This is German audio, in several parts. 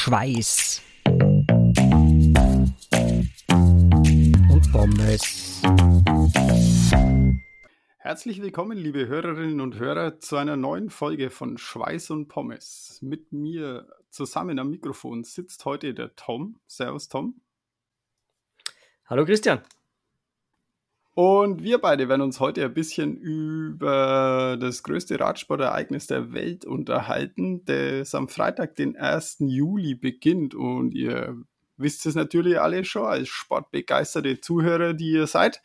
Schweiß und Pommes. Herzlich willkommen, liebe Hörerinnen und Hörer, zu einer neuen Folge von Schweiß und Pommes. Mit mir zusammen am Mikrofon sitzt heute der Tom. Servus, Tom. Hallo, Christian. Und wir beide werden uns heute ein bisschen über das größte Radsportereignis der Welt unterhalten, das am Freitag, den 1. Juli beginnt. Und ihr wisst es natürlich alle schon als sportbegeisterte Zuhörer, die ihr seid.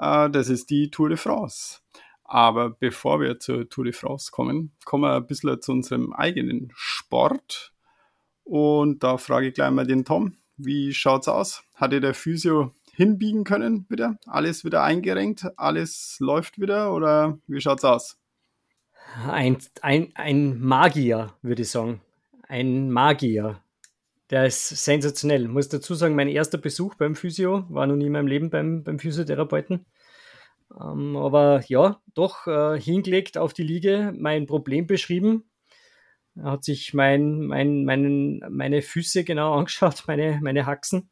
Äh, das ist die Tour de France. Aber bevor wir zur Tour de France kommen, kommen wir ein bisschen zu unserem eigenen Sport. Und da frage ich gleich mal den Tom, wie schaut's aus? Hatte der Physio hinbiegen können wieder? Alles wieder eingerenkt? Alles läuft wieder oder wie schaut's aus? Ein, ein, ein Magier, würde ich sagen. Ein Magier. Der ist sensationell. Ich muss dazu sagen, mein erster Besuch beim Physio war noch nie in meinem Leben beim, beim Physiotherapeuten. Ähm, aber ja, doch äh, hingelegt auf die Liege, mein Problem beschrieben. Hat sich mein, mein, mein, meine Füße genau angeschaut, meine, meine Haxen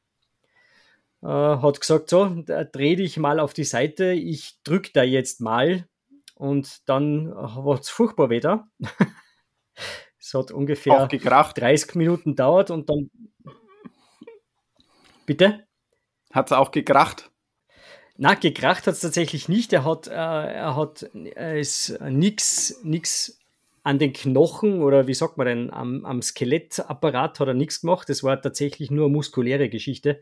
äh, hat gesagt, so, dreh dich mal auf die Seite, ich drück da jetzt mal und dann war es furchtbar wieder. es hat ungefähr 30 Minuten dauert und dann. Bitte? Hat es auch gekracht? Na, gekracht hat es tatsächlich nicht. Er hat, äh, er hat äh, nichts nix an den Knochen oder wie sagt man denn, am, am Skelettapparat hat er nichts gemacht. Das war tatsächlich nur eine muskuläre Geschichte.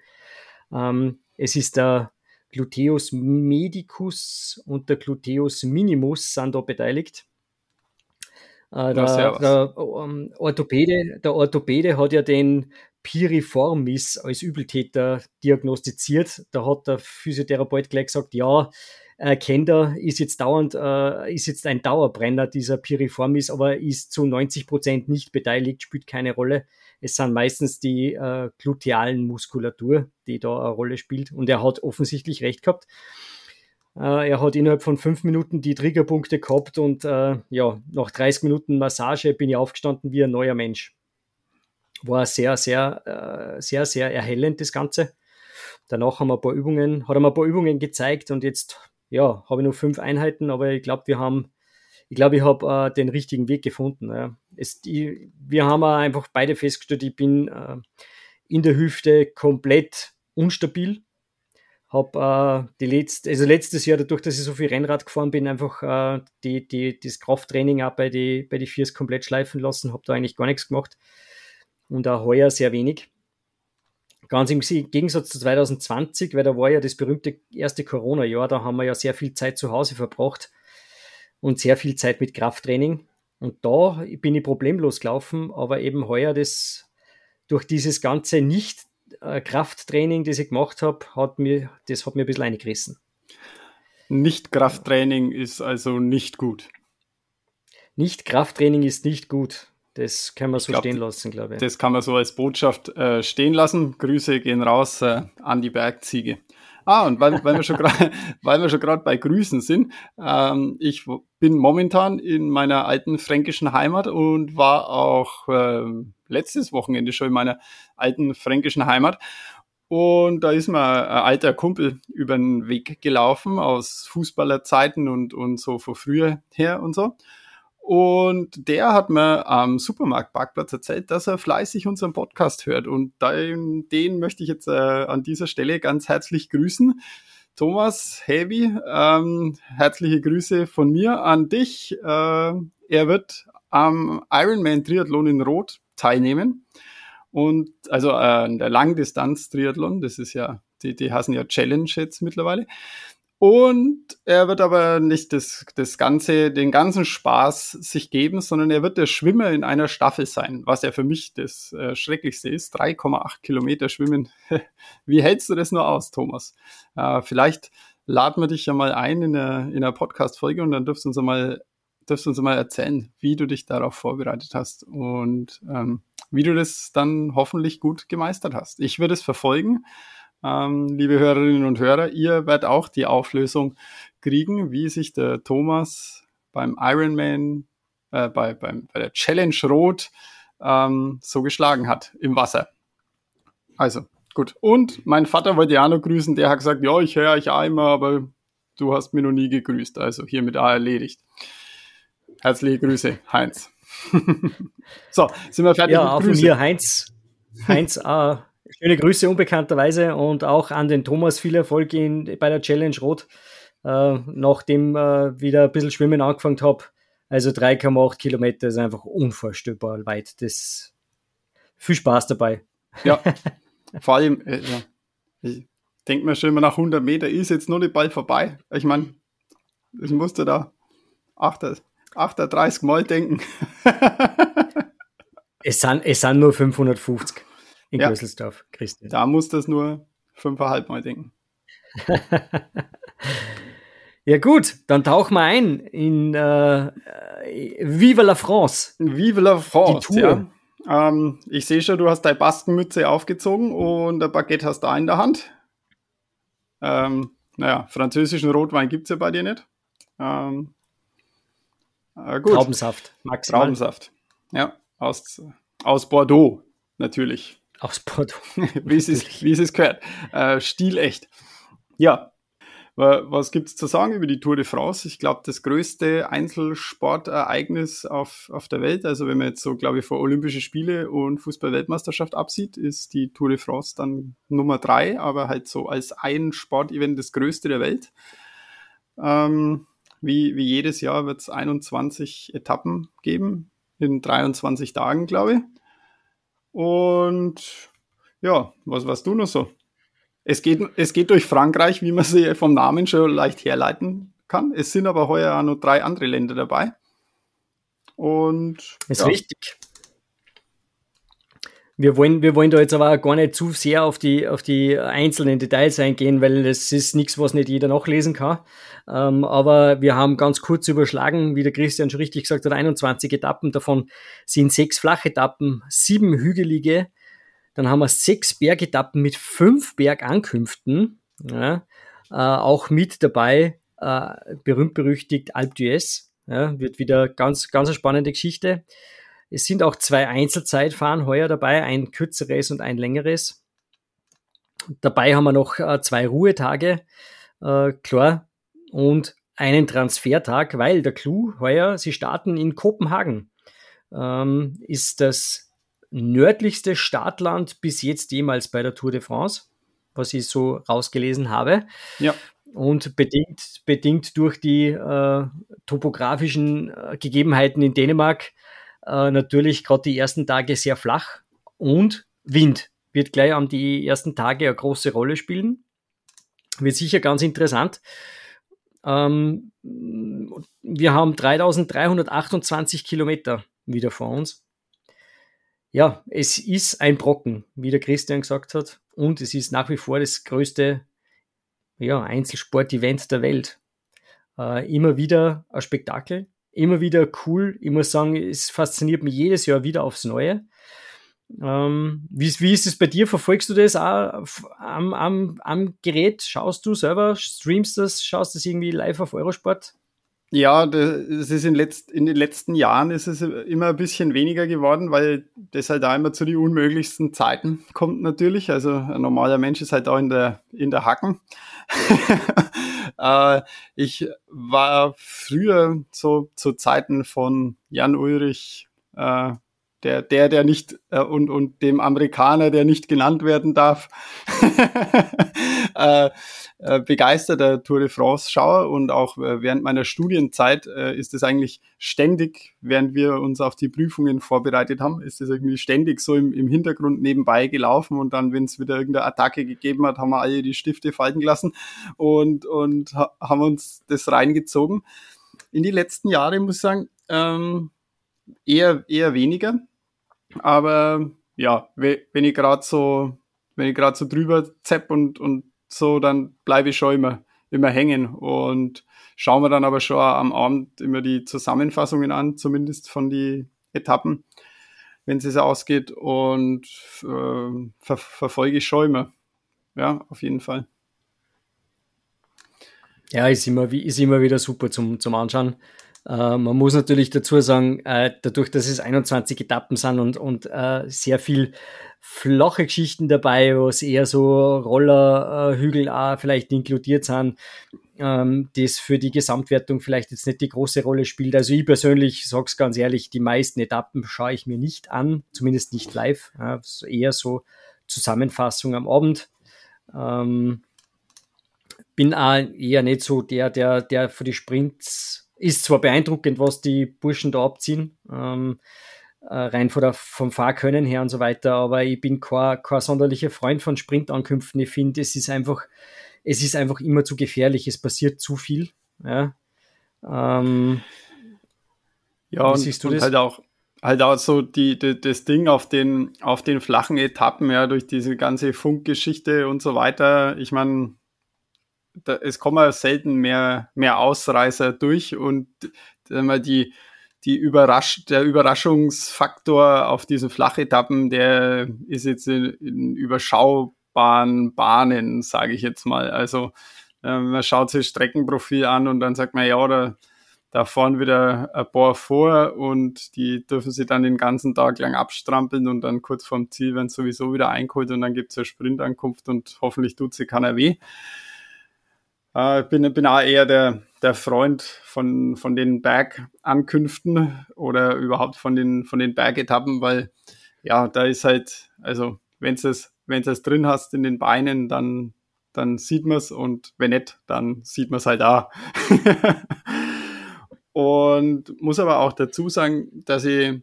Ähm, es ist der Gluteus medicus und der Gluteus minimus sind da beteiligt. Äh, der, der, ähm, Orthopäde, der Orthopäde hat ja den Piriformis als Übeltäter diagnostiziert. Da hat der Physiotherapeut gleich gesagt, ja, äh, Kender ist jetzt dauernd, äh, ist jetzt ein Dauerbrenner, dieser Piriformis, aber ist zu 90 Prozent nicht beteiligt, spielt keine Rolle. Es sind meistens die äh, glutealen Muskulatur, die da eine Rolle spielt. Und er hat offensichtlich recht gehabt. Äh, er hat innerhalb von fünf Minuten die Triggerpunkte gehabt und äh, ja, nach 30 Minuten Massage bin ich aufgestanden wie ein neuer Mensch. War sehr, sehr, äh, sehr, sehr erhellend, das Ganze. Danach haben wir ein paar Übungen, hat er mir ein paar Übungen gezeigt und jetzt, ja, habe ich noch fünf Einheiten, aber ich glaube, wir haben ich glaube, ich habe äh, den richtigen Weg gefunden. Ja. Es, die, wir haben einfach beide festgestellt, ich bin äh, in der Hüfte komplett unstabil. Habe äh, die letzte, also letztes Jahr, dadurch, dass ich so viel Rennrad gefahren bin, einfach äh, die, die, das Krafttraining auch bei die, bei die Viers komplett schleifen lassen, habe da eigentlich gar nichts gemacht. Und auch heuer sehr wenig. Ganz im Gegensatz zu 2020, weil da war ja das berühmte erste Corona-Jahr, da haben wir ja sehr viel Zeit zu Hause verbracht und sehr viel Zeit mit Krafttraining. Und da bin ich problemlos gelaufen, aber eben heuer das durch dieses ganze Nicht-Krafttraining, das ich gemacht habe, hat mir, das hat mir ein bisschen eingerissen. Nicht-Krafttraining ist also nicht gut. Nicht-Krafttraining ist nicht gut. Das kann man so glaub, stehen lassen, glaube ich. Das kann man so als Botschaft äh, stehen lassen. Grüße gehen raus äh, an die Bergziege. Ah, und weil, weil wir schon gerade, weil wir schon gerade bei Grüßen sind, ähm, ich bin momentan in meiner alten fränkischen Heimat und war auch äh, letztes Wochenende schon in meiner alten fränkischen Heimat. Und da ist mir ein alter Kumpel über den Weg gelaufen aus Fußballerzeiten und, und so von früher her und so. Und der hat mir am Supermarktparkplatz erzählt, dass er fleißig unseren Podcast hört. Und den, den möchte ich jetzt äh, an dieser Stelle ganz herzlich grüßen. Thomas Heavy, ähm, herzliche Grüße von mir an dich. Äh, er wird am Ironman Triathlon in Rot teilnehmen. Und also äh, der Langdistanz-Triathlon, das ist ja, die, die heißen ja Challenge jetzt mittlerweile. Und er wird aber nicht das, das ganze, den ganzen Spaß sich geben, sondern er wird der Schwimmer in einer Staffel sein, was ja für mich das äh, Schrecklichste ist. 3,8 Kilometer schwimmen. Wie hältst du das nur aus, Thomas? Äh, vielleicht laden wir dich ja mal ein in einer, in einer Podcast-Folge und dann dürfst du uns mal, dürfst du uns mal erzählen, wie du dich darauf vorbereitet hast und ähm, wie du das dann hoffentlich gut gemeistert hast. Ich würde es verfolgen ähm, liebe Hörerinnen und Hörer, ihr werdet auch die Auflösung kriegen, wie sich der Thomas beim Ironman, äh, bei, beim, bei der Challenge Rot ähm, so geschlagen hat im Wasser. Also, gut. Und mein Vater wollte ja noch grüßen, der hat gesagt, ja, ich höre euch immer, aber du hast mir noch nie gegrüßt. Also hiermit auch erledigt. Herzliche Grüße, Heinz. so, sind wir fertig? Ja, auch von mir, Heinz. Heinz, äh, schöne Grüße unbekannterweise und auch an den Thomas viel Erfolg in, bei der Challenge Rot, äh, nachdem äh, wieder ein bisschen Schwimmen angefangen habe. Also 3,8 Kilometer ist einfach unvorstellbar weit. Das viel Spaß dabei. Ja, vor allem, äh, ja. ich denke mir schon immer nach 100 Meter ist jetzt nur nicht bald vorbei. Ich meine, ich musste da 8, 38 Mal denken. es, sind, es sind nur 550 in ja. Gröselsdorf, Christian. Da muss das nur 5,5 Mal denken. ja gut, dann tauchen wir ein in äh, Vive la France. Vive la France, Die Tour. Ja. Ähm, ich sehe schon, du hast deine Baskenmütze aufgezogen und ein Baguette hast du da in der Hand. Ähm, naja, französischen Rotwein gibt es ja bei dir nicht. Ähm, äh, gut. Traubensaft, maximal. Traubensaft, ja, aus, aus Bordeaux, natürlich. Aus Bordeaux. wie, es ist, wie es ist gehört. Äh, stilecht. Ja, was gibt es zu sagen über die Tour de France? Ich glaube, das größte Einzelsportereignis auf, auf der Welt, also wenn man jetzt so, glaube ich, vor Olympische Spiele und Fußball-Weltmeisterschaft absieht, ist die Tour de France dann Nummer drei, aber halt so als ein Sportevent das größte der Welt. Ähm, wie, wie jedes Jahr wird es 21 Etappen geben, in 23 Tagen, glaube ich. Und ja, was warst du noch so? Es geht, es geht durch Frankreich, wie man sie vom Namen schon leicht herleiten kann. Es sind aber heuer auch noch drei andere Länder dabei. Und. Ist ja. richtig. Wir wollen, wir wollen da jetzt aber gar nicht zu sehr auf die, auf die einzelnen Details eingehen, weil das ist nichts, was nicht jeder nachlesen kann. Ähm, aber wir haben ganz kurz überschlagen, wie der Christian schon richtig gesagt hat, 21 Etappen. Davon sind sechs Flachetappen, sieben hügelige, dann haben wir sechs Bergetappen mit fünf Bergankünften. Ja, äh, auch mit dabei, äh, berühmt berüchtigt Alp d'Huez. Ja, wird wieder ganz, ganz eine spannende Geschichte. Es sind auch zwei Einzelzeitfahren heuer dabei, ein kürzeres und ein längeres. Dabei haben wir noch äh, zwei Ruhetage, äh, klar, und einen Transfertag, weil der Clou heuer, sie starten in Kopenhagen. Ähm, ist das nördlichste Startland bis jetzt jemals bei der Tour de France, was ich so rausgelesen habe. Ja. Und bedingt, bedingt durch die äh, topografischen äh, Gegebenheiten in Dänemark äh, natürlich gerade die ersten Tage sehr flach und Wind wird gleich an die ersten Tage eine große Rolle spielen. Wird sicher ganz interessant. Ähm, wir haben 3328 Kilometer wieder vor uns ja, es ist ein Brocken, wie der Christian gesagt hat. Und es ist nach wie vor das größte ja, Einzelsport-Event der Welt. Äh, immer wieder ein Spektakel, immer wieder cool. Ich muss sagen, es fasziniert mich jedes Jahr wieder aufs Neue. Ähm, wie, wie ist es bei dir? Verfolgst du das auch am, am, am Gerät? Schaust du selber, streamst das, schaust du das irgendwie live auf Eurosport? Ja, das ist in, letzt, in, den letzten Jahren ist es immer ein bisschen weniger geworden, weil das halt auch immer zu den unmöglichsten Zeiten kommt natürlich. Also ein normaler Mensch ist halt auch in der, in der Hacken. äh, ich war früher so zu Zeiten von Jan Ulrich, äh, der, der, der nicht äh, und, und dem Amerikaner, der nicht genannt werden darf, äh, äh, begeisterter Tour de France-Schauer und auch äh, während meiner Studienzeit äh, ist es eigentlich ständig, während wir uns auf die Prüfungen vorbereitet haben, ist es irgendwie ständig so im, im Hintergrund nebenbei gelaufen und dann, wenn es wieder irgendeine Attacke gegeben hat, haben wir alle die Stifte falten gelassen und, und ha haben uns das reingezogen. In die letzten Jahre muss ich sagen, ähm, eher, eher weniger. Aber ja, wenn ich gerade so, wenn ich gerade so drüber zepp und, und so, dann bleibe ich schon immer, immer hängen und schauen wir dann aber schon am Abend immer die Zusammenfassungen an, zumindest von die Etappen, wenn es ausgeht und äh, ver verfolge ich schon immer. Ja, auf jeden Fall. Ja, ist immer, ist immer wieder super zum, zum Anschauen. Äh, man muss natürlich dazu sagen, äh, dadurch, dass es 21 Etappen sind und, und äh, sehr viel flache Geschichten dabei, was eher so Rollerhügel auch vielleicht inkludiert sind, ähm, das für die Gesamtwertung vielleicht jetzt nicht die große Rolle spielt. Also ich persönlich sage es ganz ehrlich, die meisten Etappen schaue ich mir nicht an, zumindest nicht live. Ja, eher so Zusammenfassung am Abend. Ähm, bin auch eher nicht so der, der, der für die Sprints ist zwar beeindruckend, was die Burschen da abziehen, ähm, äh, rein von der, vom Fahrkönnen her und so weiter, aber ich bin kein, kein sonderlicher Freund von Sprintankünften. Ich finde, es ist einfach, es ist einfach immer zu gefährlich, es passiert zu viel. Ja, ähm, ja und, siehst du und das? halt auch halt auch so die, die, das Ding auf den auf den flachen Etappen ja durch diese ganze Funkgeschichte und so weiter. Ich meine, da, es kommen selten mehr, mehr Ausreißer durch und mal die, die Überrasch der Überraschungsfaktor auf diesen Flachetappen, der ist jetzt in, in überschaubaren Bahnen, sage ich jetzt mal. Also äh, man schaut sich Streckenprofil an und dann sagt man, ja, da, da fahren wieder ein paar vor und die dürfen sie dann den ganzen Tag lang abstrampeln und dann kurz vorm Ziel werden sowieso wieder eingeholt und dann gibt es eine Sprintankunft und hoffentlich tut sie keiner weh. Äh, bin, bin auch eher der, der Freund von, von den Bergankünften oder überhaupt von den, von den Bergetappen, weil ja, da ist halt, also wenn du es wenn es drin hast in den Beinen, dann, dann sieht man es und wenn nicht, dann sieht man es halt auch. und muss aber auch dazu sagen, dass ich,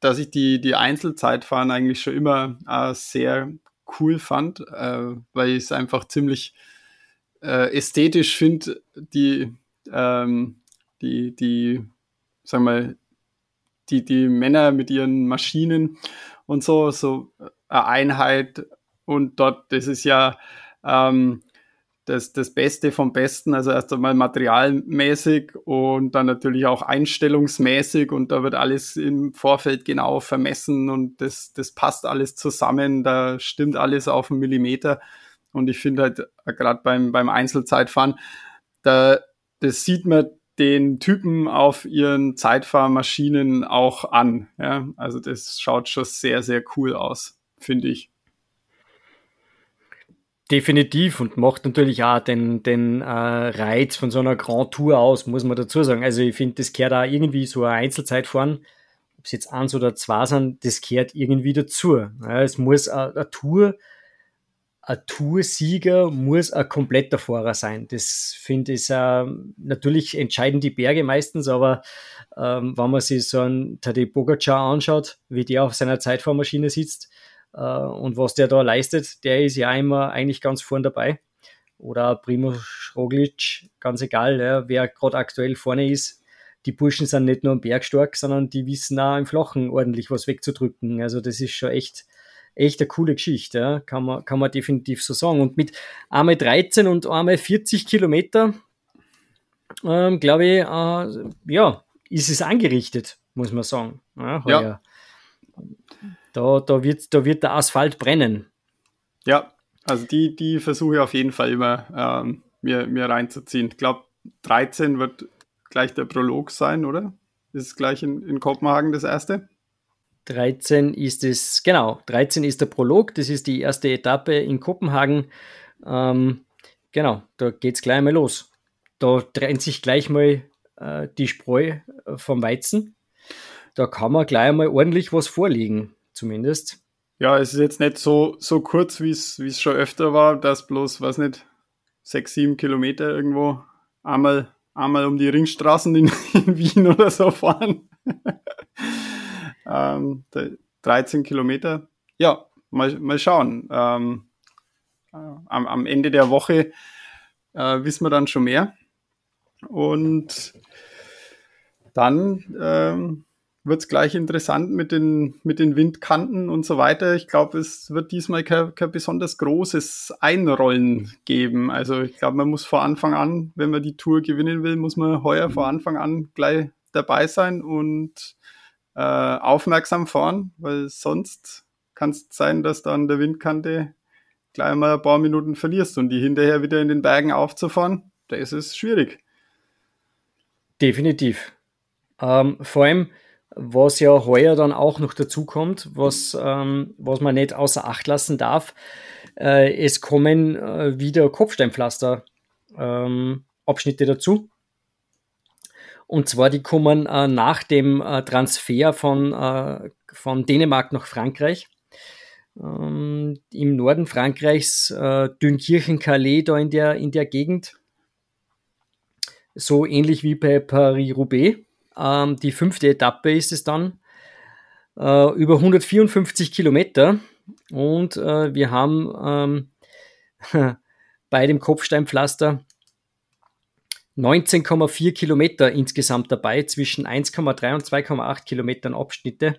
dass ich die, die Einzelzeitfahren eigentlich schon immer äh, sehr cool fand, äh, weil ich es einfach ziemlich äh, ästhetisch finde, die, ähm, die, die, sag mal, die, die Männer mit ihren Maschinen und so, so eine Einheit und dort, das ist ja ähm, das, das Beste vom Besten, also erst einmal materialmäßig und dann natürlich auch einstellungsmäßig und da wird alles im Vorfeld genau vermessen und das, das passt alles zusammen, da stimmt alles auf einen Millimeter. Und ich finde halt äh, gerade beim, beim Einzelzeitfahren, da, das sieht man den Typen auf ihren Zeitfahrmaschinen auch an. Ja? Also das schaut schon sehr, sehr cool aus, finde ich. Definitiv und macht natürlich auch den, den äh, Reiz von so einer Grand Tour aus, muss man dazu sagen. Also ich finde, das gehört auch irgendwie so ein Einzelzeitfahren, ob es jetzt eins oder zwei sind, das gehört irgendwie dazu. Ja, es muss eine, eine Tour ein Toursieger muss ein kompletter Fahrer sein. Das finde ich, äh, natürlich entscheiden die Berge meistens, aber ähm, wenn man sich so einen Tadej Pogacar anschaut, wie der auf seiner Zeitfahrmaschine sitzt äh, und was der da leistet, der ist ja immer eigentlich ganz vorn dabei. Oder Primo Roglic, ganz egal, ja, wer gerade aktuell vorne ist. Die Burschen sind nicht nur am Berg stark, sondern die wissen auch im Flachen ordentlich was wegzudrücken. Also das ist schon echt echt eine coole Geschichte, ja? kann, man, kann man definitiv so sagen. Und mit einmal 13 und einmal 40 Kilometer, ähm, glaube ich, äh, ja, ist es angerichtet, muss man sagen. Ja, ja. Da, da, wird, da wird der Asphalt brennen. Ja, also die, die versuche ich auf jeden Fall immer ähm, mir, mir reinzuziehen. Ich glaube, 13 wird gleich der Prolog sein, oder? Ist es gleich in, in Kopenhagen das erste? 13 ist es, genau, 13 ist der Prolog, das ist die erste Etappe in Kopenhagen. Ähm, genau, da geht es gleich mal los. Da trennt sich gleich mal äh, die Spreu äh, vom Weizen. Da kann man gleich mal ordentlich was vorlegen, zumindest. Ja, es ist jetzt nicht so, so kurz, wie es schon öfter war, dass bloß, weiß nicht, sechs, sieben Kilometer irgendwo einmal, einmal um die Ringstraßen in, in Wien oder so fahren. Ähm, 13 Kilometer. Ja, mal, mal schauen. Ähm, äh, am, am, Ende der Woche äh, wissen wir dann schon mehr. Und dann ähm, wird es gleich interessant mit den, mit den Windkanten und so weiter. Ich glaube, es wird diesmal kein, kein besonders großes Einrollen geben. Also ich glaube, man muss vor Anfang an, wenn man die Tour gewinnen will, muss man heuer vor Anfang an gleich dabei sein und äh, aufmerksam fahren, weil sonst kann es sein, dass du an der Windkante gleich mal ein paar Minuten verlierst und die hinterher wieder in den Bergen aufzufahren, da ist es schwierig. Definitiv. Ähm, vor allem, was ja heuer dann auch noch dazu kommt, was, ähm, was man nicht außer Acht lassen darf, äh, es kommen äh, wieder Kopfsteinpflaster ähm, Abschnitte dazu. Und zwar, die kommen äh, nach dem äh, Transfer von, äh, von Dänemark nach Frankreich. Ähm, Im Norden Frankreichs, äh, Dünkirchen-Calais, da in der, in der Gegend. So ähnlich wie bei Paris-Roubaix. Ähm, die fünfte Etappe ist es dann. Äh, über 154 Kilometer. Und äh, wir haben ähm, bei dem Kopfsteinpflaster 19,4 Kilometer insgesamt dabei, zwischen 1,3 und 2,8 Kilometern Abschnitte, äh,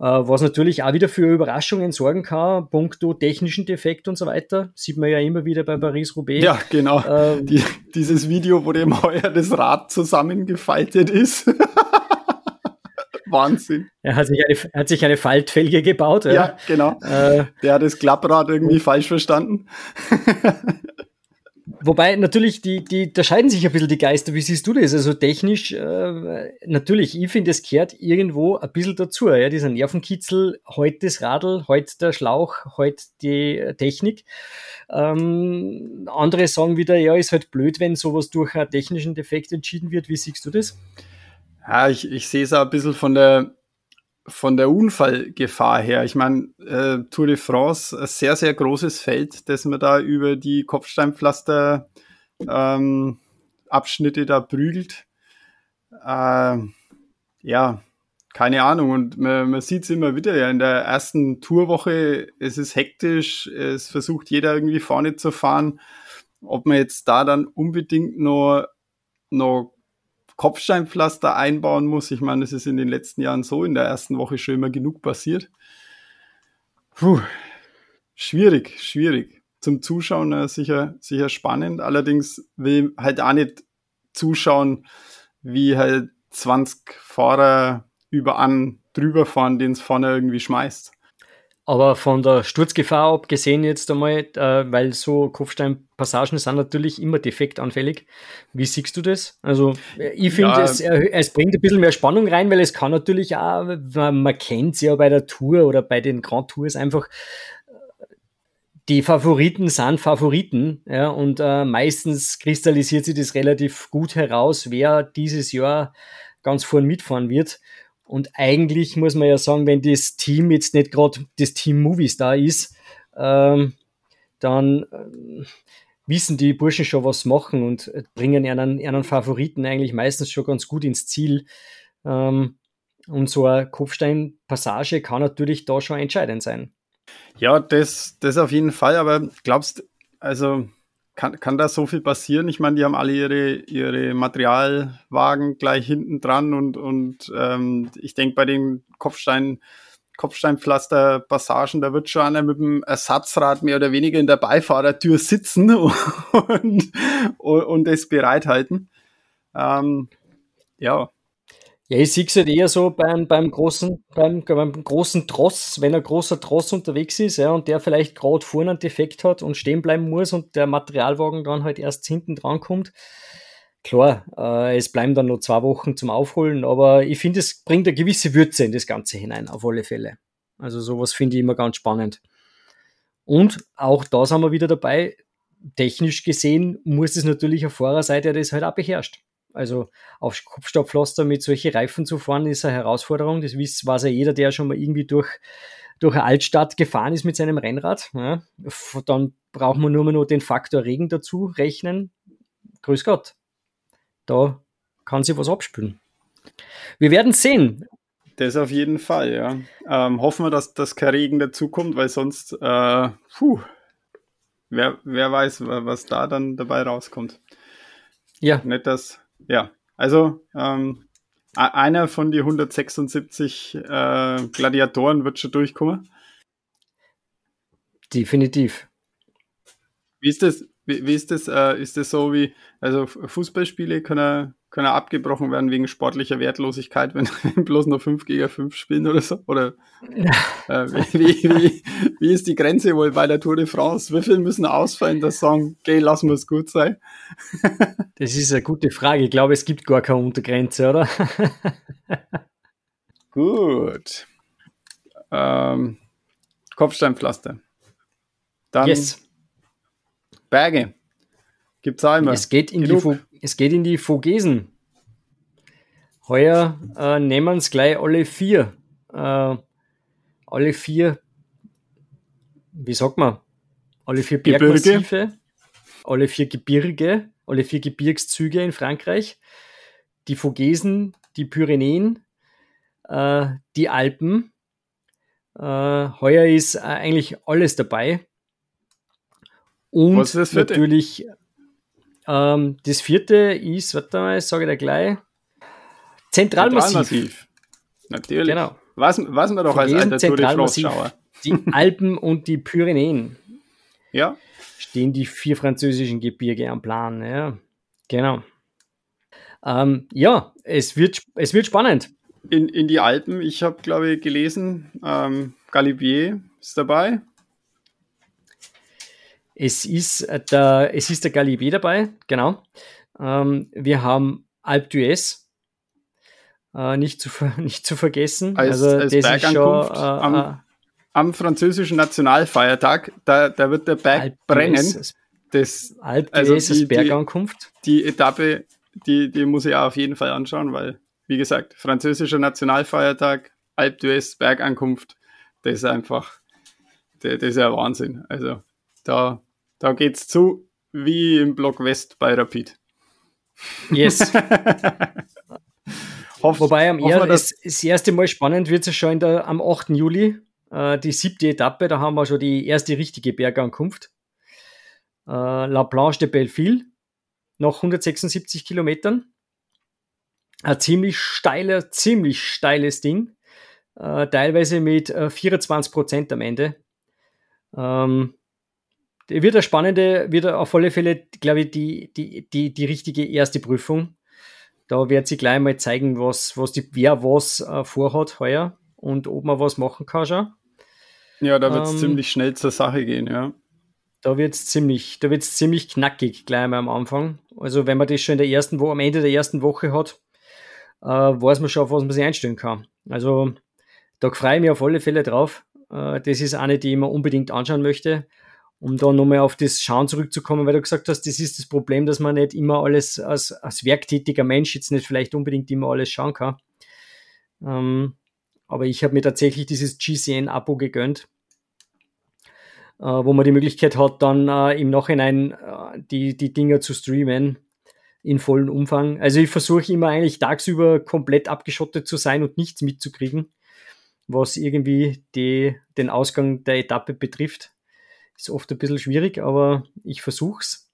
was natürlich auch wieder für Überraschungen sorgen kann, punkto technischen Defekt und so weiter. Sieht man ja immer wieder bei Paris-Roubaix. Ja, genau. Ähm, Die, dieses Video, wo dem heuer das Rad zusammengefaltet ist. Wahnsinn. Er hat sich eine, hat sich eine Faltfelge gebaut. Ja, ja genau. Äh, Der hat das Klapprad irgendwie falsch verstanden. Wobei natürlich, die, die, da scheiden sich ein bisschen die Geister. Wie siehst du das? Also technisch, äh, natürlich, ich finde, es kehrt irgendwo ein bisschen dazu. Ja? Dieser Nervenkitzel, heute das Radl, heute der Schlauch, heute die Technik. Ähm, andere sagen wieder, ja, ist halt blöd, wenn sowas durch einen technischen Defekt entschieden wird. Wie siehst du das? Ja, ich, ich sehe es auch ein bisschen von der, von der Unfallgefahr her. Ich meine, äh, Tour de France, ein sehr, sehr großes Feld, das man da über die Kopfsteinpflaster ähm, da prügelt. Äh, ja, keine Ahnung. Und man, man sieht es immer wieder. Ja, in der ersten Tourwoche es ist hektisch, es versucht jeder irgendwie vorne zu fahren. Ob man jetzt da dann unbedingt noch, noch Kopfsteinpflaster einbauen muss. Ich meine, das ist in den letzten Jahren so in der ersten Woche schon immer genug passiert. Puh, schwierig, schwierig. Zum Zuschauen äh, sicher, sicher spannend. Allerdings will halt auch nicht zuschauen, wie halt 20 Fahrer überan drüber fahren, den es vorne irgendwie schmeißt. Aber von der Sturzgefahr abgesehen jetzt einmal, äh, weil so Kopfsteinpassagen sind natürlich immer defektanfällig. Wie siehst du das? Also ich finde, ja. es, es bringt ein bisschen mehr Spannung rein, weil es kann natürlich auch, man, kennt es ja bei der Tour oder bei den Grand Tours einfach, die Favoriten sind Favoriten, ja, und äh, meistens kristallisiert sich das relativ gut heraus, wer dieses Jahr ganz vorn mitfahren wird. Und eigentlich muss man ja sagen, wenn das Team jetzt nicht gerade das Team Movistar ist, ähm, dann äh, wissen die Burschen schon, was machen und bringen ihren, ihren Favoriten eigentlich meistens schon ganz gut ins Ziel. Ähm, und so eine Kopfsteinpassage kann natürlich da schon entscheidend sein. Ja, das, das auf jeden Fall, aber glaubst, also kann, kann da so viel passieren? Ich meine, die haben alle ihre, ihre Materialwagen gleich hinten dran und, und ähm, ich denke, bei den Kopfstein, Kopfsteinpflaster-Passagen, da wird schon einer mit dem Ersatzrad mehr oder weniger in der Beifahrertür sitzen und, und, und das bereithalten. Ähm, ja, ja, ich sehe es halt eher so beim, beim, großen, beim, beim großen Tross, wenn ein großer Tross unterwegs ist ja, und der vielleicht gerade vorne einen Defekt hat und stehen bleiben muss und der Materialwagen dann halt erst hinten dran kommt. Klar, äh, es bleiben dann noch zwei Wochen zum Aufholen, aber ich finde, es bringt eine gewisse Würze in das Ganze hinein, auf alle Fälle. Also sowas finde ich immer ganz spannend. Und auch da sind wir wieder dabei, technisch gesehen muss es natürlich auf Fahrerseite das halt auch beherrscht. Also auf Kopfsteinpflaster mit solchen Reifen zu fahren, ist eine Herausforderung. Das weiß ja jeder, der schon mal irgendwie durch, durch eine Altstadt gefahren ist mit seinem Rennrad. Ja. Dann braucht man nur noch den Faktor Regen dazu rechnen. Grüß Gott. Da kann sich was abspülen. Wir werden sehen. Das auf jeden Fall, ja. Ähm, hoffen wir, dass, dass kein Regen dazukommt, weil sonst, äh, puh, wer, wer weiß, was da dann dabei rauskommt. Ja. Nicht, dass ja, also ähm, einer von die 176 äh, Gladiatoren wird schon durchkommen. Definitiv. Wie ist das? Wie, wie ist das? Äh, ist das so wie, also Fußballspiele können können abgebrochen werden wegen sportlicher Wertlosigkeit, wenn bloß nur 5 gegen 5 spielen oder so? Oder äh, wie, wie, wie, ist die Grenze wohl bei der Tour de France? Wie viele müssen ausfallen, dass sagen, geh, lassen wir es gut sein? das ist eine gute Frage. Ich glaube, es gibt gar keine Untergrenze, oder? gut. Ähm, Kopfsteinpflaster. Dann yes. Berge. Gibt es auch immer. Es geht in Genug. die es geht in die Vogesen. Heuer äh, nehmen es gleich alle vier. Äh, alle vier, wie sagt man? Alle vier Bergmassive, alle vier Gebirge, alle vier Gebirgszüge in Frankreich. Die Vogesen, die Pyrenäen, äh, die Alpen. Äh, heuer ist äh, eigentlich alles dabei. Und natürlich ähm, das vierte ist, warte mal, sage ich dir gleich, Zentralmassiv. Zentralmassiv. Natürlich. Genau. Was, was man doch als alter Tour de France-Schauer. Die Alpen und die Pyrenäen. Ja. Stehen die vier französischen Gebirge am Plan. Ja, genau. Ähm, ja, es wird, es wird spannend. In, in die Alpen, ich habe, glaube ich, gelesen, ähm, Galibier ist dabei. Es ist äh, der, es ist der Galibier dabei, genau. Ähm, wir haben Alp d'Huez, äh, nicht, zu, nicht zu vergessen. Als, also, als das ist schon, äh, am, äh, am, französischen Nationalfeiertag, da, da wird der Berg Alp brennen. Das, Alp also die, als Bergankunft. Die, die Etappe, die, die muss ich auch auf jeden Fall anschauen, weil, wie gesagt, französischer Nationalfeiertag, Alp d'Huez, Bergankunft, das ist einfach, das, das ist ja Wahnsinn. Also, da, da geht's zu wie im Block West bei Rapid. Yes. Hoff, Wobei am er, das, das erste Mal spannend wird es schon der, am 8. Juli, äh, die siebte Etappe, da haben wir schon die erste richtige Bergankunft. Äh, La Planche de Belleville, noch 176 Kilometern. Ein ziemlich steiler, ziemlich steiles Ding. Äh, teilweise mit 24 äh, Prozent am Ende. Ähm, wird eine spannende, wird auf alle Fälle, glaube ich, die, die, die, die richtige erste Prüfung. Da wird sie gleich mal zeigen, was, was die, wer was äh, vorhat heuer und ob man was machen kann schon. Ja, da wird es ähm, ziemlich schnell zur Sache gehen, ja. Da wird es ziemlich, ziemlich knackig gleich mal am Anfang. Also wenn man das schon in der ersten Woche, am Ende der ersten Woche hat, äh, weiß man schon, auf was man sich einstellen kann. Also da freue ich mich auf alle Fälle drauf. Äh, das ist eine, die ich mir unbedingt anschauen möchte um da nochmal auf das Schauen zurückzukommen, weil du gesagt hast, das ist das Problem, dass man nicht immer alles als, als werktätiger Mensch jetzt nicht vielleicht unbedingt immer alles schauen kann. Ähm, aber ich habe mir tatsächlich dieses GCN-Abo gegönnt, äh, wo man die Möglichkeit hat, dann äh, im Nachhinein äh, die, die Dinger zu streamen in vollen Umfang. Also ich versuche immer eigentlich tagsüber komplett abgeschottet zu sein und nichts mitzukriegen, was irgendwie die, den Ausgang der Etappe betrifft ist oft ein bisschen schwierig, aber ich versuche es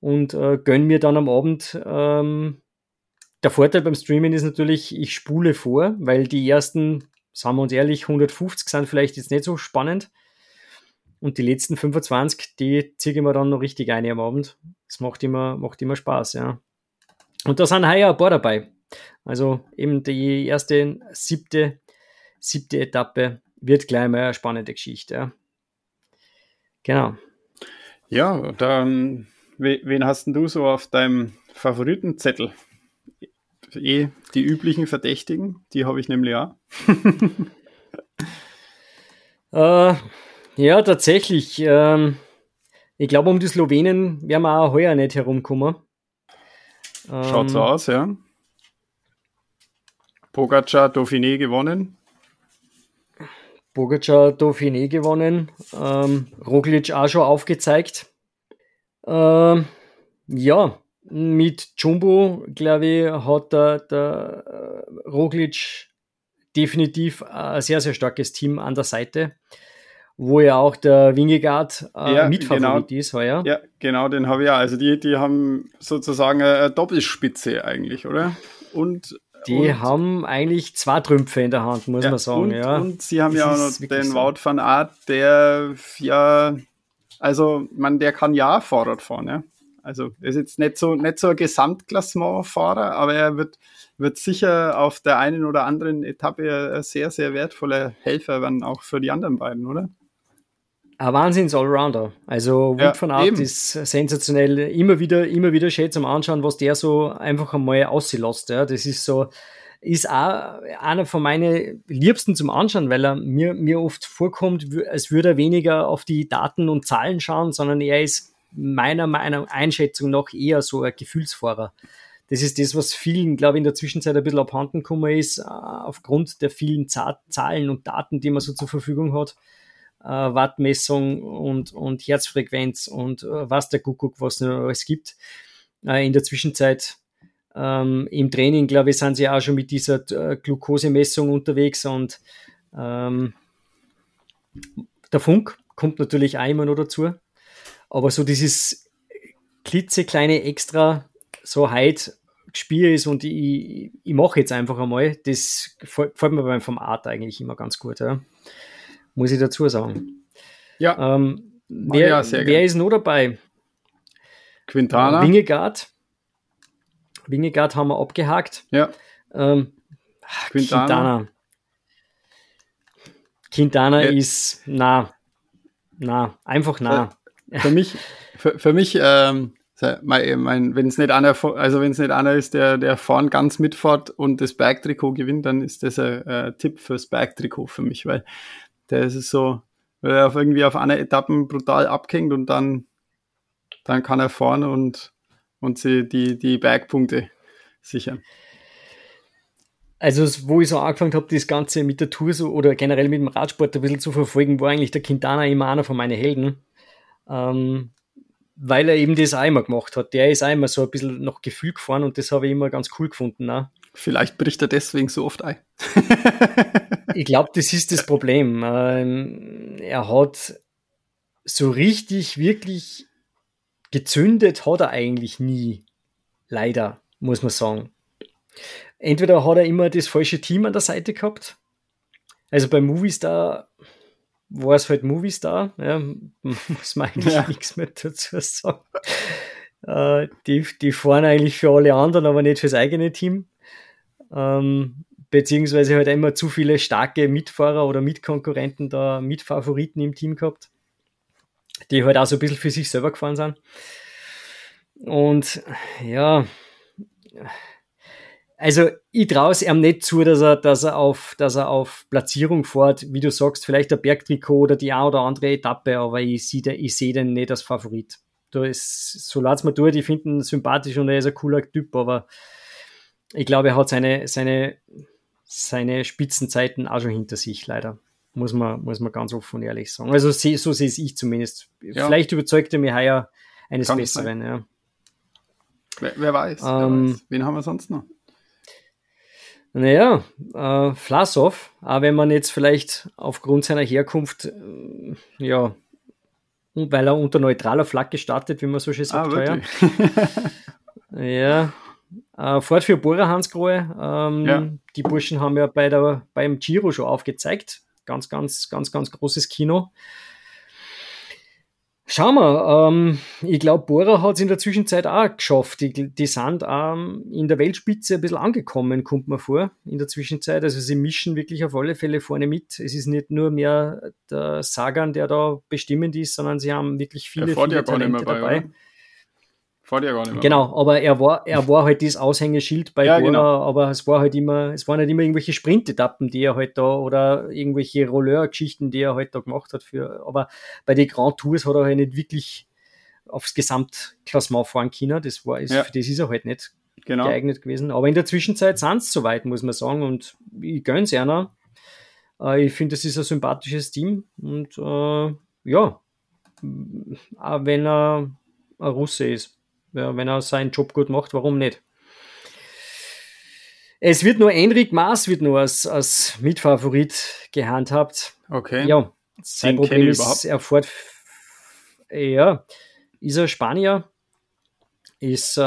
und äh, gönne mir dann am Abend. Ähm, der Vorteil beim Streaming ist natürlich, ich spule vor, weil die ersten, sagen wir uns ehrlich, 150 sind vielleicht jetzt nicht so spannend. Und die letzten 25, die ziehe ich mir dann noch richtig ein am Abend. Das macht immer, macht immer Spaß, ja. Und da sind heuer ein paar dabei. Also eben die erste, siebte, siebte Etappe wird gleich mal eine spannende Geschichte, ja. Genau. Ja, dann, wen hast denn du so auf deinem Favoritenzettel? Eh die üblichen Verdächtigen, die habe ich nämlich auch. äh, ja, tatsächlich. Ähm, ich glaube, um die Slowenen werden wir auch heuer nicht herumkommen. Schaut so ähm, aus, ja. Pogacar Dauphiné gewonnen. Bogacar Dauphiné gewonnen, ähm, Roglic auch schon aufgezeigt. Ähm, ja, mit Jumbo, glaube ich, hat der, der äh, Roglic definitiv ein sehr, sehr starkes Team an der Seite, wo ja auch der Wingegaard äh, ja, Mitfavorit genau, ist heuer. Ja, genau, den habe ich ja. Also die, die haben sozusagen eine Doppelspitze eigentlich, oder? Und die und, haben eigentlich zwei Trümpfe in der Hand, muss ja, man sagen. Und, ja. und sie haben das ja auch noch den so. Wout van Art, der ja, also man, der kann ja Fahrrad fahren, ja. Also er ist jetzt nicht so, nicht so ein Gesamtklassementfahrer, aber er wird, wird sicher auf der einen oder anderen Etappe ein sehr, sehr wertvoller Helfer werden, auch für die anderen beiden, oder? Ein Wahnsinns-Allrounder. Also Wood Ja, van Aert eben. ist sensationell. Immer wieder, immer wieder schön zum Anschauen, was der so einfach einmal auslässt. Ja. Das ist so, ist auch einer von meinen Liebsten zum Anschauen, weil er mir, mir oft vorkommt, als würde er weniger auf die Daten und Zahlen schauen, sondern er ist meiner, meiner Einschätzung nach eher so ein Gefühlsfahrer. Das ist das, was vielen, glaube ich, in der Zwischenzeit ein bisschen abhanden gekommen ist, äh, aufgrund der vielen Za- Zahlen und Daten, die man so zur Verfügung hat äh, Wattmessung und, und Herzfrequenz und äh, was der Kuckuck, was noch alles gibt. Äh, in der Zwischenzeit ähm, im Training, glaube ich, sind sie auch schon mit dieser äh, Glukosemessung unterwegs und ähm, der Funk kommt natürlich auch immer noch dazu. Aber so dieses klitzekleine Extra, so heute Spiel ist und ich, ich mache jetzt einfach einmal, das gefällt gefällt mir beim Format eigentlich immer ganz gut. Ja muss ich dazu sagen. Ja, Ähm, wer, sehr wer gern. ist noch dabei? Quintana. Wingegaard. Wingegaard haben wir abgehakt. ja, Ähm, Quintana. Quintana. Quintana Ja. ist na, na, einfach na. Für mich, für, für mich, ähm, mein, mein, wenn es nicht einer, also wenn es nicht einer ist, der, der vorn ganz mitfährt und das Bergtrikot gewinnt, dann ist das ein äh, Tipp fürs Bergtrikot für mich, weil der ist es so, weil er irgendwie auf einer Etappen brutal abhängt und dann, dann kann er vorne und, und sie die, die Bergpunkte sichern. Also, wo ich so angefangen habe, das Ganze mit der Tour so oder generell mit dem Radsport ein bisschen zu verfolgen, war eigentlich der Quintana immer einer von meinen Helden. Ähm, weil er eben das immer gemacht hat. Der ist immer so ein bisschen nach Gefühl gefahren und das habe ich immer ganz cool gefunden. Ne? Vielleicht bricht er deswegen so oft ein. Ich glaube, das ist das Problem. Ähm, er hat so richtig, wirklich gezündet hat er eigentlich nie. Leider, muss man sagen. Entweder hat er immer das falsche Team an der Seite gehabt. Also bei Movistar war es halt Movistar. Ja, muss man eigentlich Ja. nichts mehr dazu sagen. Äh, die, die fahren eigentlich für alle anderen, aber nicht fürs eigene Team. Ähm, beziehungsweise halt immer zu viele starke Mitfahrer oder Mitkonkurrenten da, Mitfavoriten im Team gehabt, die halt auch so ein bisschen für sich selber gefahren sind. Und ja, also ich traue es ihm nicht zu, dass er, dass er auf, dass er auf Platzierung fährt, wie du sagst, vielleicht der Bergtrikot oder die eine oder andere Etappe, aber ich sehe ich sehe den nicht als Favorit. Da ist, so lad's mir durch, finde ihn sympathisch und er ist ein cooler Typ, aber ich glaube, er hat seine, seine, seine Spitzenzeiten auch schon hinter sich, leider. Muss man, muss man ganz offen und ehrlich sagen. Also so sehe ich zumindest. Ja. Vielleicht überzeugt er mich heuer eines Kann Besseren. Ja. Wer, wer weiß, wer Ähm, weiß. Wen haben wir sonst noch? Naja, äh, Vlasov, auch wenn man jetzt vielleicht aufgrund seiner Herkunft, äh, ja, weil er unter neutraler Flagge startet, wie man so schön Ah, sagt, heuer. wirklich? Ja, äh, Fahrt für Bora Hansgrohe. Ähm, Ja. Die Burschen haben ja bei der, beim Giro schon aufgezeigt. Ganz, ganz, ganz, ganz großes Kino. Schauen wir, ähm, ich glaube, Bora hat es in der Zwischenzeit auch geschafft. Die, die sind ähm, in der Weltspitze ein bisschen angekommen, kommt mir vor, in der Zwischenzeit. Also sie mischen wirklich auf alle Fälle vorne mit. Es ist nicht nur mehr der Sagan, der da bestimmend ist, sondern sie haben wirklich viele, Der viele ja Talente bei, dabei. oder? Fährt ja gar nicht mehr Genau, aber er war, er war halt das Aushängeschild bei Ja, Bora, genau. aber es war halt immer, es waren halt immer irgendwelche Sprintetappen, die er halt da oder irgendwelche Rolleur-Geschichten, die er halt da gemacht hat für, aber bei den Grand Tours hat er halt nicht wirklich aufs Gesamtklassement fahren können, das war, ist, Ja. für das ist er halt nicht. Genau. geeignet gewesen, aber in der Zwischenzeit sind es soweit, muss man sagen und ich gönn's einer. Äh, ich finde, das ist ein sympathisches Team und äh, ja, auch wenn er ein Russe ist. Ja, wenn er seinen Job gut macht, warum nicht? Es wird nur Enric Maas wird nur als, als Mitfavorit gehandhabt. Okay. Ja, sein Problem ist, überhaupt. er fährt, ja, ist er Spanier, ist äh,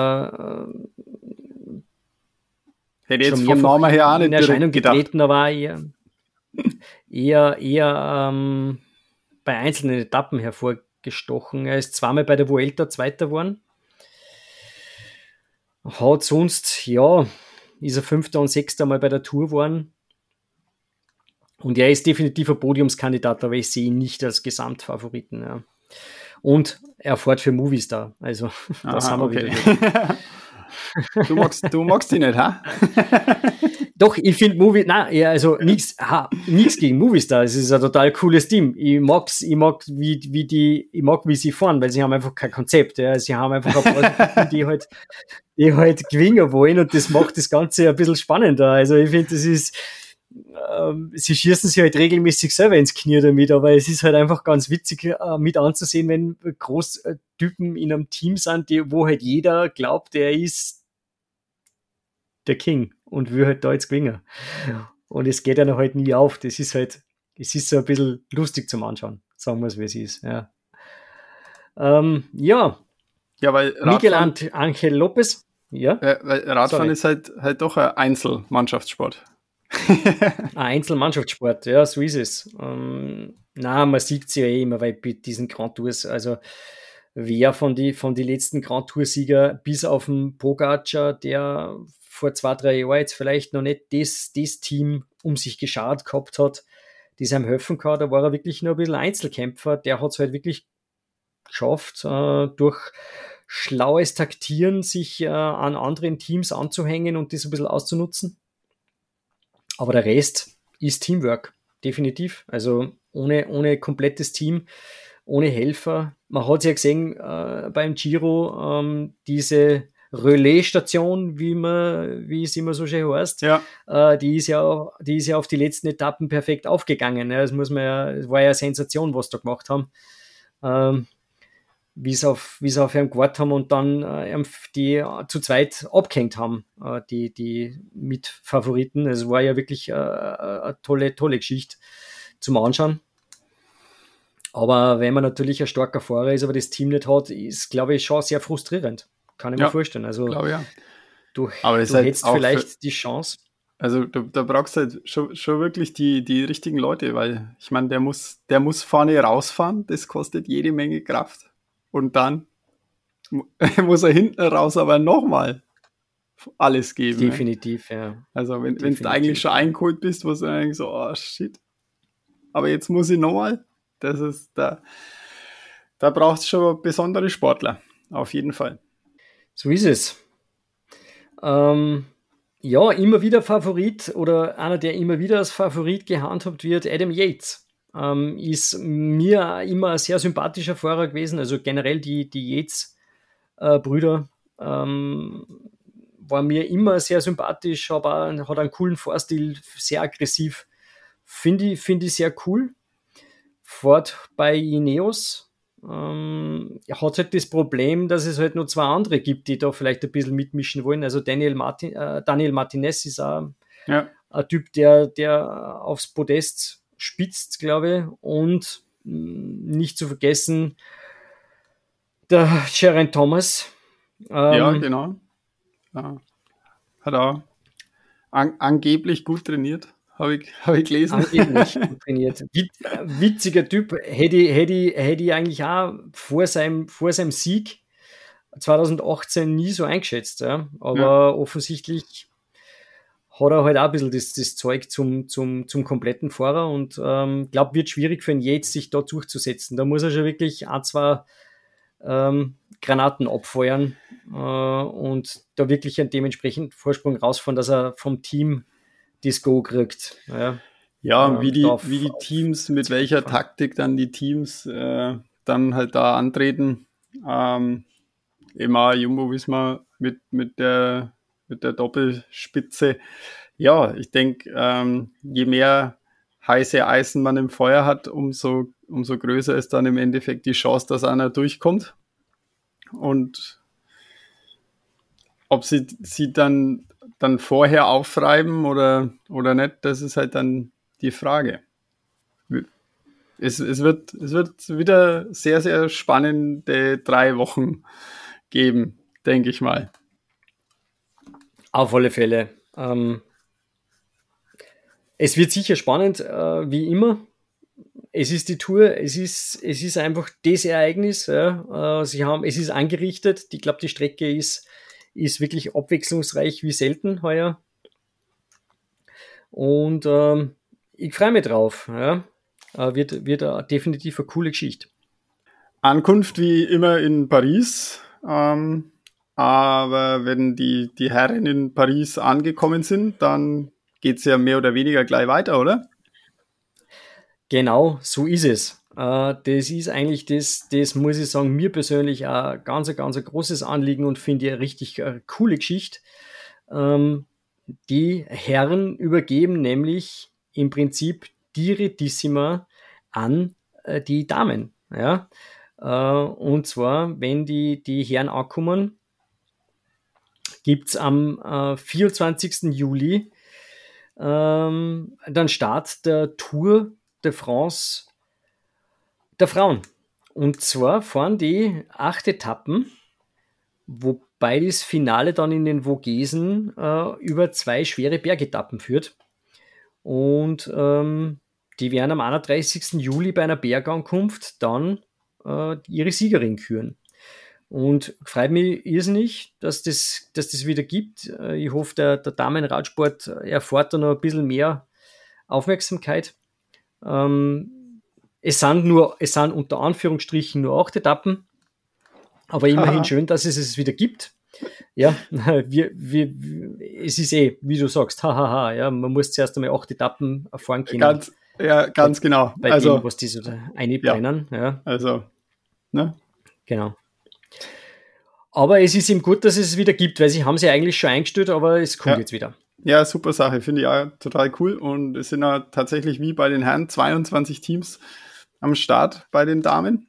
Hätte jetzt schon vom Namen her auch nicht in Erscheinung gedacht. getreten, aber eher, eher, eher ähm, bei einzelnen Etappen hervorgestochen. Er ist zweimal bei der Vuelta Zweiter geworden. Hat sonst, ja, ist er Fünfter und Sechster mal bei der Tour geworden. Und er ist definitiv ein Podiumskandidat, aber ich sehe ihn nicht als Gesamtfavoriten. Ja. Und er fährt für Movistar. Also, da sind wir okay. wieder. du, magst, du magst die nicht, ha? Doch, ich finde Movie, na, ja, also nichts nichts gegen Movistar. Es ist ein total cooles Team. Ich mag's, ich mag, wie, wie die, ich mag, wie sie fahren, weil sie haben einfach kein Konzept. Ja. Sie haben einfach ein paar die halt, die halt gewinnen wollen und das macht das Ganze ein bisschen spannender. Also ich finde, das ist, ähm, sie schießen sich halt regelmäßig selber ins Knie damit, aber es ist halt einfach ganz witzig äh, mit anzusehen, wenn Großtypen in einem Team sind, die, wo halt jeder glaubt, er ist der King und will halt da jetzt gewinnen. Und es geht dann halt nie auf. Das ist halt, es ist so ein bisschen lustig zum Anschauen, sagen wir es, wie es ist. Ja, ähm, ja. ja weil Miguel Angel Lopez. Ja. Äh, weil Radfahren Sorry. ist halt, halt doch ein Einzelmannschaftssport. ein Einzelmannschaftssport, ja, so ist es. Ähm, na, man sieht es ja eh immer bei diesen Grand Tours. Also wer von die von die letzten Grand Tour-Sieger bis auf den Pogacar, der vor zwei, drei Jahren jetzt vielleicht noch nicht das, das Team um sich geschaut gehabt hat, die seinem helfen kann. Da war er wirklich nur ein bisschen Einzelkämpfer. Der hat es halt wirklich geschafft, äh, durch schlaues Taktieren sich äh, an anderen Teams anzuhängen und das ein bisschen auszunutzen. Aber der Rest ist Teamwork, definitiv. Also ohne, ohne komplettes Team, ohne Helfer. Man hat es ja gesehen äh, beim Giro, ähm, diese Relaisstation, wie man, wie es immer so schön heißt, ja. Äh, die ist ja, die ist ja auf die letzten Etappen perfekt aufgegangen. Ja. Das muss man ja, es war ja eine Sensation, was da gemacht haben. Ähm, wie sie auf, wie sie auf ihm gewartet haben und dann äh, die zu zweit abgehängt haben, äh, die, die Mitfavoriten. Es war ja wirklich äh, eine tolle, tolle Geschichte zum Anschauen. Aber wenn man natürlich ein starker Fahrer ist, aber das Team nicht hat, ist, glaube ich, schon sehr frustrierend. Kann ich ja, mir vorstellen. Also, glaube, ja. du, aber du halt hättest vielleicht für, die Chance. Also da, da brauchst du halt schon, schon wirklich die, die richtigen Leute, weil ich meine, der muss, der muss vorne rausfahren, das kostet jede Menge Kraft. Und dann muss er hinten raus aber nochmal alles geben. Ne? Definitiv, ne? ja. Also wenn, wenn du eigentlich schon eingeholt bist, muss du eigentlich so, oh shit. Aber jetzt muss ich nochmal. Das ist da, da braucht es schon besondere Sportler. Auf jeden Fall. So ist es. Ähm, ja, immer wieder Favorit oder einer, der immer wieder als Favorit gehandhabt wird, Adam Yates. Ähm, ist mir immer ein sehr sympathischer Fahrer gewesen. Also generell die, die Yates-Brüder äh, ähm, war mir immer sehr sympathisch, aber hat einen coolen Fahrstil, sehr aggressiv. Finde ich, find ich sehr cool. Ford bei Ineos ähm, hat halt das Problem, dass es halt nur zwei andere gibt, die da vielleicht ein bisschen mitmischen wollen. Also Daniel, Martin, äh, Daniel Martinez ist auch ja. ein Typ, der, der aufs Podest spitzt, glaube ich. Und mh, mm, nicht zu vergessen, der Sharon Thomas. Ähm, ja, genau. Ja. Hat auch an angeblich gut trainiert. Habe ich, hab ich gelesen. Angeblich trainiert. Witziger Typ. Hätte ich, hätte, ich, hätte ich eigentlich auch vor seinem, vor seinem Sieg 2018 nie so eingeschätzt. Ja. Aber ja. offensichtlich hat er halt auch ein bisschen das, das Zeug zum, zum, zum kompletten Fahrer und ähm, glaube, wird schwierig für ihn jetzt, sich da durchzusetzen. Da muss er schon wirklich ein, zwei ähm, Granaten abfeuern äh, und da wirklich einen dementsprechenden Vorsprung rausfahren, dass er vom Team das Go kriegt. Ja, ja wie, die, wie die Teams, mit welcher Taktik dann die Teams äh, dann halt da antreten. Ähm, auch Jumbo Wismar mit, mit, der, mit der Doppelspitze. Ja, ich denke, ähm, je mehr heiße Eisen man im Feuer hat, umso, umso größer ist dann im Endeffekt die Chance, dass einer durchkommt. Und ob sie, sie dann dann vorher aufschreiben oder, oder nicht, das ist halt dann die Frage. Es, es, wird, es wird wieder sehr, sehr spannende drei Wochen geben, denke ich mal. Auf alle Fälle. Ähm, es wird sicher spannend, äh, wie immer. Es ist die Tour, es ist, es ist einfach das Ereignis. Ja. Äh, sie haben, es ist angerichtet. Ich glaube, die Strecke ist ist wirklich abwechslungsreich wie selten heuer. Und ähm, ich freue mich drauf. Ja. Äh, wird, wird definitiv eine coole Geschichte. Ankunft wie immer in Paris. Ähm, aber wenn die, die Herren in Paris angekommen sind, dann geht es ja mehr oder weniger gleich weiter, oder? Genau, so ist es. Äh, das ist eigentlich das, das muss ich sagen, mir persönlich ein ganz, ganz großes Anliegen und finde ich eine richtig eine äh, coole Geschichte. Ähm, die Herren übergeben nämlich im Prinzip direttissima an äh, die Damen. Ja? und zwar, wenn die, die Herren ankommen, gibt es am 24. Juli ähm, dann Start der Tour de France der Frauen. Und zwar fahren die acht Etappen, wobei das Finale dann in den Vogesen äh, über zwei schwere Bergetappen führt. Und ähm, die werden am 31. Juli bei einer Bergankunft dann äh, ihre Siegerin küren. Und freut mich irrsinnig, dass das, dass das wieder gibt. Äh, ich hoffe, der, der Damenradsport erfährt da noch ein bisschen mehr Aufmerksamkeit. Ähm, es sind nur, es sind unter Anführungsstrichen nur acht Etappen, aber immerhin Aha. schön, dass es es wieder gibt. Ja, wir, wir, es ist eh, wie du sagst, hahaha, ja, man muss zuerst einmal acht Etappen erfahren können. Ganz, ja, ganz bei, genau. Bei also, dem, was die so einbrennen, ja, ja. Also, ne? Genau. Aber es ist ihm gut, dass es wieder gibt, weil sie haben sie eigentlich schon eingestellt, aber es kommt ja. jetzt wieder. Ja, super Sache, finde ich auch total cool. Und es sind ja tatsächlich wie bei den Herren 22 Teams am Start bei den Damen.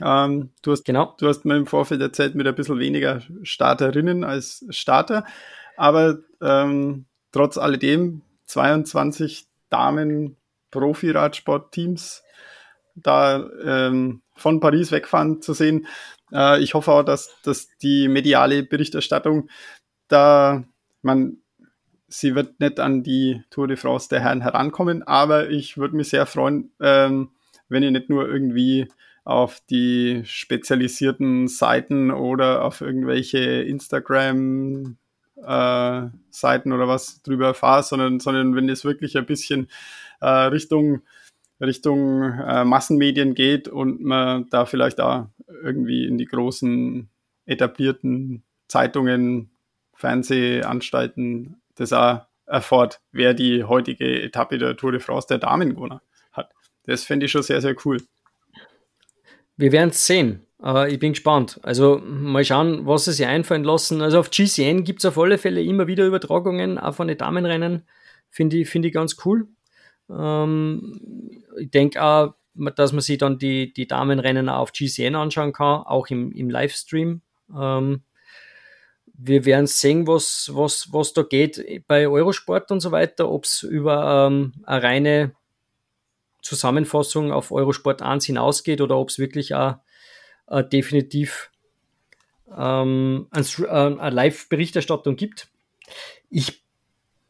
Ähm, du, hast, genau. du hast mir im Vorfeld erzählt, mit ein bisschen weniger Starterinnen als Starter. Aber ähm, trotz alledem 22 Damen Profi-Radsport-Teams da ähm, von Paris wegfahren zu sehen. Äh, ich hoffe auch, dass, dass die mediale Berichterstattung da, man, sie wird nicht an die Tour de France der Herren herankommen, aber ich würde mich sehr freuen, ähm, wenn ihr nicht nur irgendwie auf die spezialisierten Seiten oder auf irgendwelche Instagram äh, Seiten oder was drüber erfahrt, sondern, sondern wenn es wirklich ein bisschen äh, Richtung Richtung äh, Massenmedien geht und man da vielleicht da irgendwie in die großen etablierten Zeitungen, Fernsehanstalten das auch erfahrt, wer die heutige Etappe der Tour de France der Damen gewonnen. Das fände ich schon sehr, sehr cool. Wir werden es sehen. Uh, ich bin gespannt. Also mal schauen, was sie sich einfallen lassen. Also auf GCN gibt es auf alle Fälle immer wieder Übertragungen, auch von den Damenrennen. Finde ich, find ich ganz cool. Ähm, ich denke auch, dass man sich dann die, die Damenrennen auf GCN anschauen kann, auch im, im Livestream. Ähm, wir werden sehen, was, was, was da geht bei Eurosport und so weiter, ob es über ähm, eine reine Zusammenfassung auf Eurosport 1 hinausgeht oder ob es wirklich auch, äh, definitiv ähm, ein, äh, eine Live-Berichterstattung gibt. Ich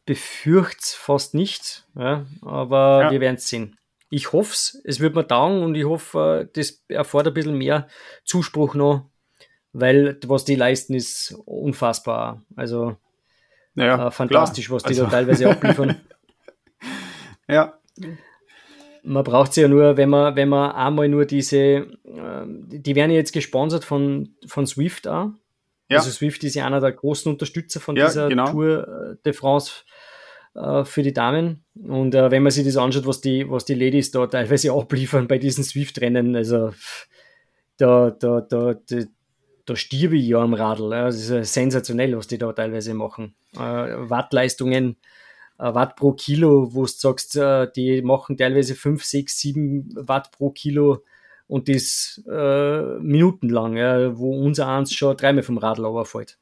befürchte es fast nicht, ja, aber ja. wir werden es sehen. Ich hoffe es, es wird mir taugen und ich hoffe, das erfordert ein bisschen mehr Zuspruch noch, weil was die leisten, ist unfassbar. Also ja, äh, fantastisch, klar. was die also. da teilweise abliefern. ja. Man braucht sie ja nur, wenn man, wenn man einmal nur diese, äh, die werden ja jetzt gesponsert von, von Swift auch. Ja. Also Swift ist ja einer der großen Unterstützer von ja, dieser genau. Tour äh, de France äh, für die Damen. Und äh, wenn man sich das anschaut, was die, was die Ladies da teilweise abliefern bei diesen Swift-Rennen, also da, da, da, da, da stirbe ich ja am Radl. Ja. Das ist sensationell, was die da teilweise machen. Wattleistungen, Watt pro Kilo, wo du sagst, äh, die machen teilweise 5, 6, 7 Watt pro Kilo und das äh, minutenlang, ja, wo unser eins schon dreimal vom Radl runterfällt.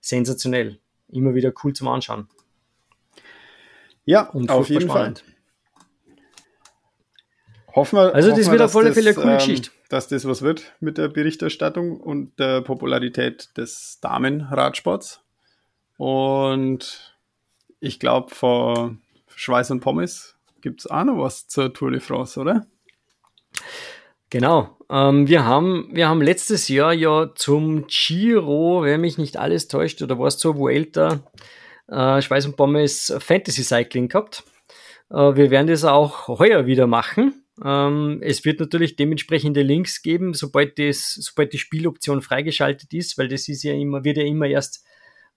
Sensationell. Immer wieder cool zum Anschauen. Ja, und auf jeden spannend. Fall. Hoffen wir, also, das hoffen wird auf alle Fälle eine coole ähm, Geschichte. Dass das was wird mit der Berichterstattung und der Popularität des Damenradsports. Und ich glaube, vor Schweiß und Pommes gibt es auch noch was zur Tour de France, oder? Genau. Ähm, wir, haben, wir haben letztes Jahr ja zum Giro, wenn mich nicht alles täuscht, oder war es zur Vuelta, äh, Schweiß und Pommes Fantasy Cycling gehabt. Äh, wir werden das auch heuer wieder machen. Ähm, es wird natürlich dementsprechende Links geben, sobald, das, sobald die Spieloption freigeschaltet ist, weil das ist ja immer, wird ja immer erst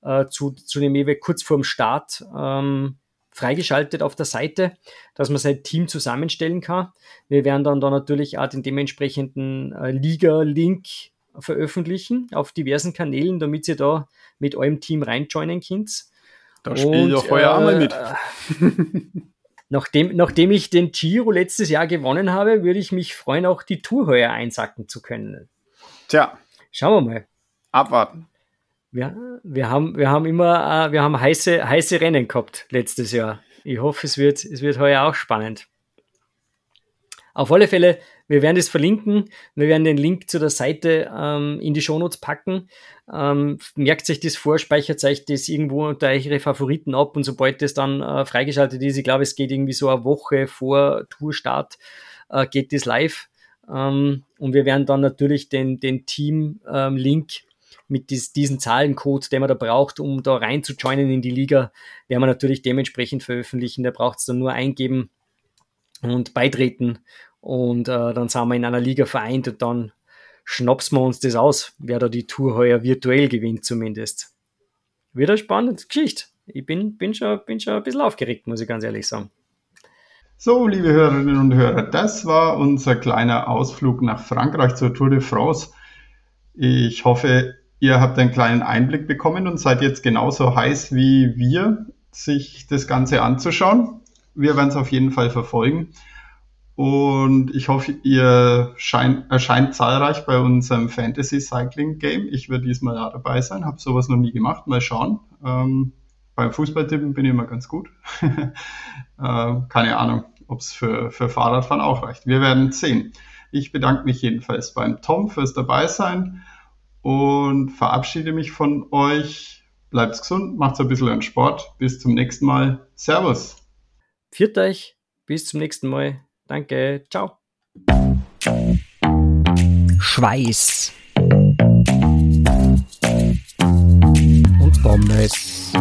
äh, zu, zu dem Ewe kurz vorm Start ähm, freigeschaltet auf der Seite, dass man sein Team zusammenstellen kann. Wir werden dann da natürlich auch den dementsprechenden äh, Liga-Link veröffentlichen auf diversen Kanälen, damit ihr da mit eurem Team reinjoinen könnt. Da spielt doch heuer äh, einmal mit. nachdem, nachdem ich den Giro letztes Jahr gewonnen habe, würde ich mich freuen, auch die Tour heuer einsacken zu können. Tja. Schauen wir mal. Abwarten. Wir, wir, haben, wir haben immer, äh, wir haben heiße, heiße Rennen gehabt letztes Jahr. Ich hoffe, es wird, es wird heuer auch spannend. Auf alle Fälle, wir werden das verlinken. Wir werden den Link zu der Seite ähm, in die Shownotes packen. Ähm, merkt sich das vor, speichert euch das irgendwo unter eure Favoriten ab und sobald das dann äh, freigeschaltet ist, ich glaube, es geht irgendwie so eine Woche vor Tourstart, äh, geht das live. Ähm, und wir werden dann natürlich den, den Team-Link ähm, mit dies, diesen Zahlencode, den man da braucht, um da rein zu joinen in die Liga, werden wir natürlich dementsprechend veröffentlichen. Da braucht es dann nur eingeben und beitreten und äh, dann sind wir in einer Liga vereint und dann schnapsen wir uns das aus, wer da die Tour heuer virtuell gewinnt zumindest. Wieder spannende Geschichte. Ich bin, bin, schon, bin schon ein bisschen aufgeregt, muss ich ganz ehrlich sagen. So, liebe Hörerinnen und Hörer, das war unser kleiner Ausflug nach Frankreich zur Tour de France. Ich hoffe, Ihr habt einen kleinen Einblick bekommen und seid jetzt genauso heiß wie wir, sich das Ganze anzuschauen. Wir werden es auf jeden Fall verfolgen. Und ich hoffe, ihr scheint, erscheint zahlreich bei unserem Fantasy Cycling Game. Ich werde diesmal auch dabei sein, habe sowas noch nie gemacht. Mal schauen. Ähm, beim Fußballtippen bin ich immer ganz gut. äh, keine Ahnung, ob es für, für Fahrradfahren auch reicht. Wir werden sehen. Ich bedanke mich jedenfalls beim Tom fürs Dabeisein und verabschiede mich von euch. Bleibt gesund, macht's ein bisschen Sport. Bis zum nächsten Mal. Servus. Viert euch. Bis zum nächsten Mal. Danke. Ciao. Schweiß. Und Pommes.